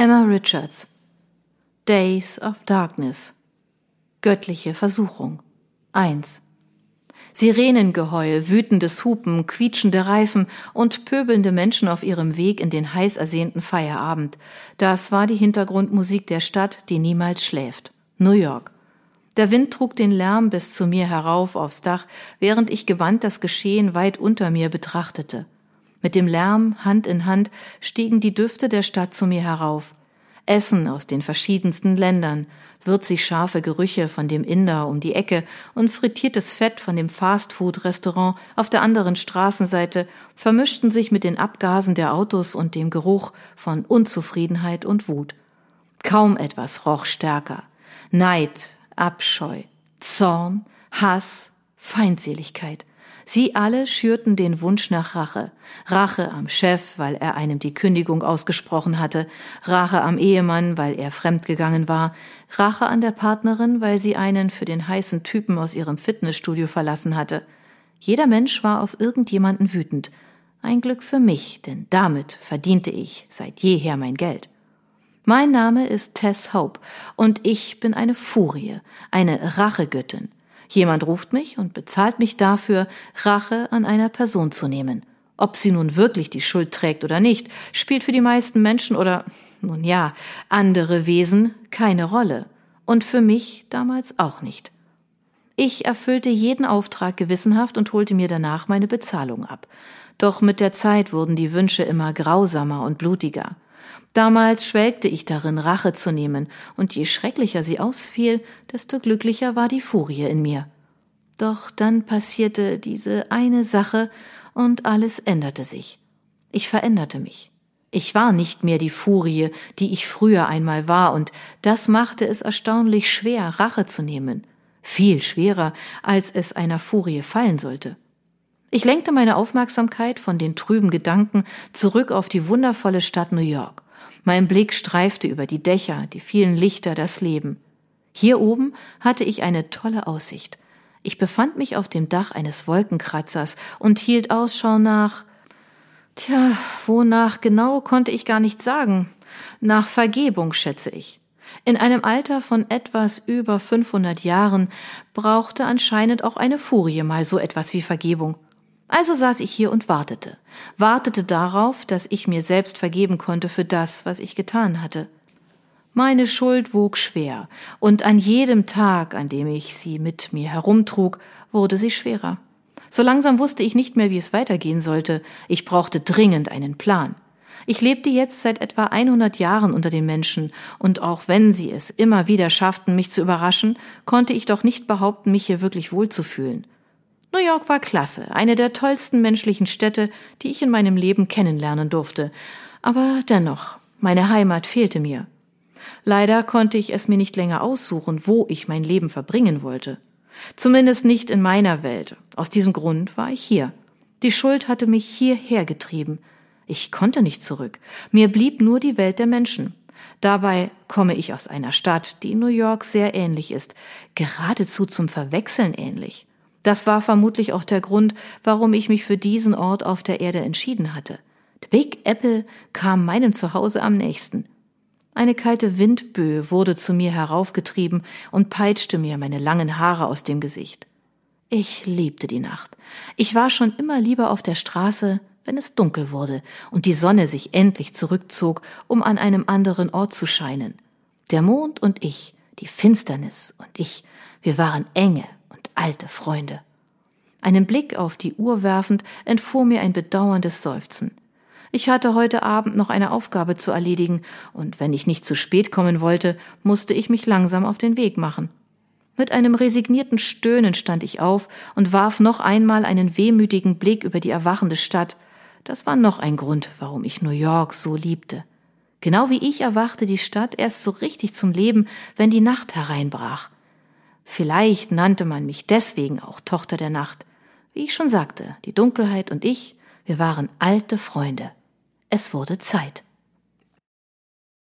Emma Richards Days of Darkness Göttliche Versuchung 1 Sirenengeheul, wütendes Hupen, quietschende Reifen und pöbelnde Menschen auf ihrem Weg in den heiß ersehnten Feierabend. Das war die Hintergrundmusik der Stadt, die niemals schläft. New York. Der Wind trug den Lärm bis zu mir herauf aufs Dach, während ich gewandt das Geschehen weit unter mir betrachtete. Mit dem Lärm, Hand in Hand, stiegen die Düfte der Stadt zu mir herauf. Essen aus den verschiedensten Ländern, würzig scharfe Gerüche von dem Inder um die Ecke und frittiertes Fett von dem Fastfood-Restaurant auf der anderen Straßenseite vermischten sich mit den Abgasen der Autos und dem Geruch von Unzufriedenheit und Wut. Kaum etwas roch stärker. Neid, Abscheu, Zorn, Hass, Feindseligkeit. Sie alle schürten den Wunsch nach Rache. Rache am Chef, weil er einem die Kündigung ausgesprochen hatte, Rache am Ehemann, weil er fremdgegangen war, Rache an der Partnerin, weil sie einen für den heißen Typen aus ihrem Fitnessstudio verlassen hatte. Jeder Mensch war auf irgendjemanden wütend. Ein Glück für mich, denn damit verdiente ich seit jeher mein Geld. Mein Name ist Tess Hope und ich bin eine Furie, eine Rachegöttin. Jemand ruft mich und bezahlt mich dafür, Rache an einer Person zu nehmen. Ob sie nun wirklich die Schuld trägt oder nicht, spielt für die meisten Menschen oder, nun ja, andere Wesen keine Rolle. Und für mich damals auch nicht. Ich erfüllte jeden Auftrag gewissenhaft und holte mir danach meine Bezahlung ab. Doch mit der Zeit wurden die Wünsche immer grausamer und blutiger. Damals schwelgte ich darin, Rache zu nehmen, und je schrecklicher sie ausfiel, desto glücklicher war die Furie in mir. Doch dann passierte diese eine Sache, und alles änderte sich. Ich veränderte mich. Ich war nicht mehr die Furie, die ich früher einmal war, und das machte es erstaunlich schwer, Rache zu nehmen. Viel schwerer, als es einer Furie fallen sollte. Ich lenkte meine Aufmerksamkeit von den trüben Gedanken zurück auf die wundervolle Stadt New York. Mein Blick streifte über die Dächer, die vielen Lichter, das Leben. Hier oben hatte ich eine tolle Aussicht. Ich befand mich auf dem Dach eines Wolkenkratzers und hielt Ausschau nach. Tja, wonach genau konnte ich gar nicht sagen. Nach Vergebung, schätze ich. In einem Alter von etwas über 500 Jahren brauchte anscheinend auch eine Furie mal so etwas wie Vergebung. Also saß ich hier und wartete, wartete darauf, dass ich mir selbst vergeben konnte für das, was ich getan hatte. Meine Schuld wog schwer, und an jedem Tag, an dem ich sie mit mir herumtrug, wurde sie schwerer. So langsam wusste ich nicht mehr, wie es weitergehen sollte. Ich brauchte dringend einen Plan. Ich lebte jetzt seit etwa 100 Jahren unter den Menschen, und auch wenn sie es immer wieder schafften, mich zu überraschen, konnte ich doch nicht behaupten, mich hier wirklich wohlzufühlen. New York war klasse, eine der tollsten menschlichen Städte, die ich in meinem Leben kennenlernen durfte. Aber dennoch, meine Heimat fehlte mir. Leider konnte ich es mir nicht länger aussuchen, wo ich mein Leben verbringen wollte. Zumindest nicht in meiner Welt. Aus diesem Grund war ich hier. Die Schuld hatte mich hierher getrieben. Ich konnte nicht zurück. Mir blieb nur die Welt der Menschen. Dabei komme ich aus einer Stadt, die New York sehr ähnlich ist, geradezu zum Verwechseln ähnlich. Das war vermutlich auch der Grund, warum ich mich für diesen Ort auf der Erde entschieden hatte. The Big Apple kam meinem Zuhause am nächsten. Eine kalte Windböe wurde zu mir heraufgetrieben und peitschte mir meine langen Haare aus dem Gesicht. Ich liebte die Nacht. Ich war schon immer lieber auf der Straße, wenn es dunkel wurde und die Sonne sich endlich zurückzog, um an einem anderen Ort zu scheinen. Der Mond und ich, die Finsternis und ich, wir waren enge, alte Freunde. Einen Blick auf die Uhr werfend entfuhr mir ein bedauerndes Seufzen. Ich hatte heute Abend noch eine Aufgabe zu erledigen, und wenn ich nicht zu spät kommen wollte, musste ich mich langsam auf den Weg machen. Mit einem resignierten Stöhnen stand ich auf und warf noch einmal einen wehmütigen Blick über die erwachende Stadt. Das war noch ein Grund, warum ich New York so liebte. Genau wie ich erwachte die Stadt erst so richtig zum Leben, wenn die Nacht hereinbrach. Vielleicht nannte man mich deswegen auch Tochter der Nacht. Wie ich schon sagte, die Dunkelheit und ich, wir waren alte Freunde. Es wurde Zeit.